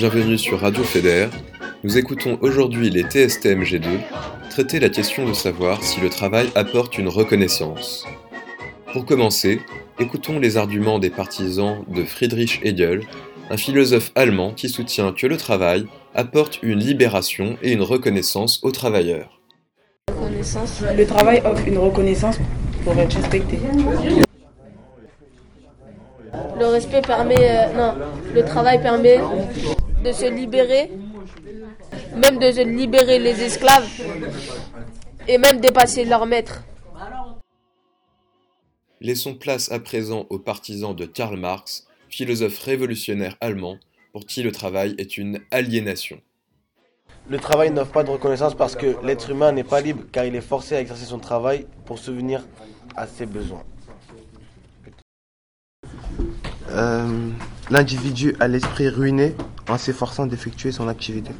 bienvenue sur Radio FEDER. Nous écoutons aujourd'hui les TSTM G2 traiter la question de savoir si le travail apporte une reconnaissance. Pour commencer, écoutons les arguments des partisans de Friedrich Hegel, un philosophe allemand qui soutient que le travail apporte une libération et une reconnaissance aux travailleurs. Le travail offre une reconnaissance pour être respecté. Le respect permet, euh, non, le travail permet de se libérer, même de se libérer les esclaves et même dépasser leur maître. Laissons place à présent aux partisans de Karl Marx, philosophe révolutionnaire allemand, pour qui le travail est une aliénation. Le travail n'offre pas de reconnaissance parce que l'être humain n'est pas libre car il est forcé à exercer son travail pour subvenir à ses besoins. Euh, L'individu a l'esprit ruiné en s'efforçant d'effectuer son activité.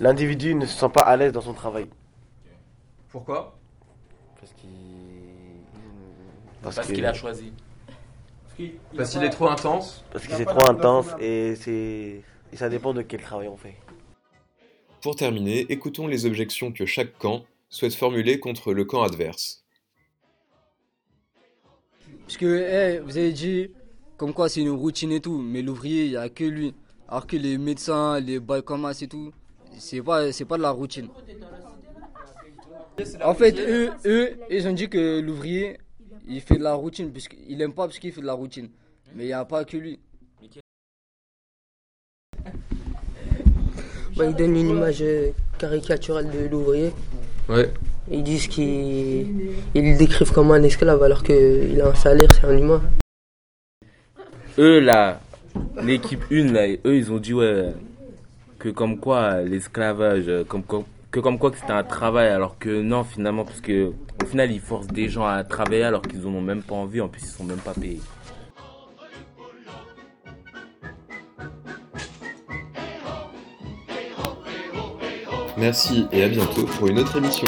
L'individu ne se sent pas à l'aise dans son travail Pourquoi? Parce qu'il Parce que- qu'il a choisi. Parce qu'il est trop intense? parce que c'est trop intense et c'est et ça dépend de quel travail on fait. Pour terminer, écoutons les objections que chaque camp souhaite formuler contre le camp adverse. Parce que vous avez dit comme quoi c'est une routine et tout, mais l'ouvrier, il n'y a que lui. Alors que les médecins, les balcomas et tout, c'est pas, c'est pas de la routine. En fait, eux, eux, ils ont dit que l'ouvrier, il fait de la routine, puisqu'il aime pas parce qu'il fait de la routine. Mais il n'y a pas que lui. Bah, ils donnent une image euh, caricaturale de l'ouvrier. Ouais. Ils disent qu'ils ils le décrivent comme un esclave alors qu'il a un salaire, c'est un humain. Eux, là, l'équipe 1, là, eux, ils ont dit, ouais, que comme quoi l'esclavage, euh, comme, que comme quoi que c'était un travail, alors que non, finalement, parce que au final, ils forcent des gens à travailler alors qu'ils en ont même pas envie, en plus, ils sont même pas payés. Merci et à bientôt pour une autre émission.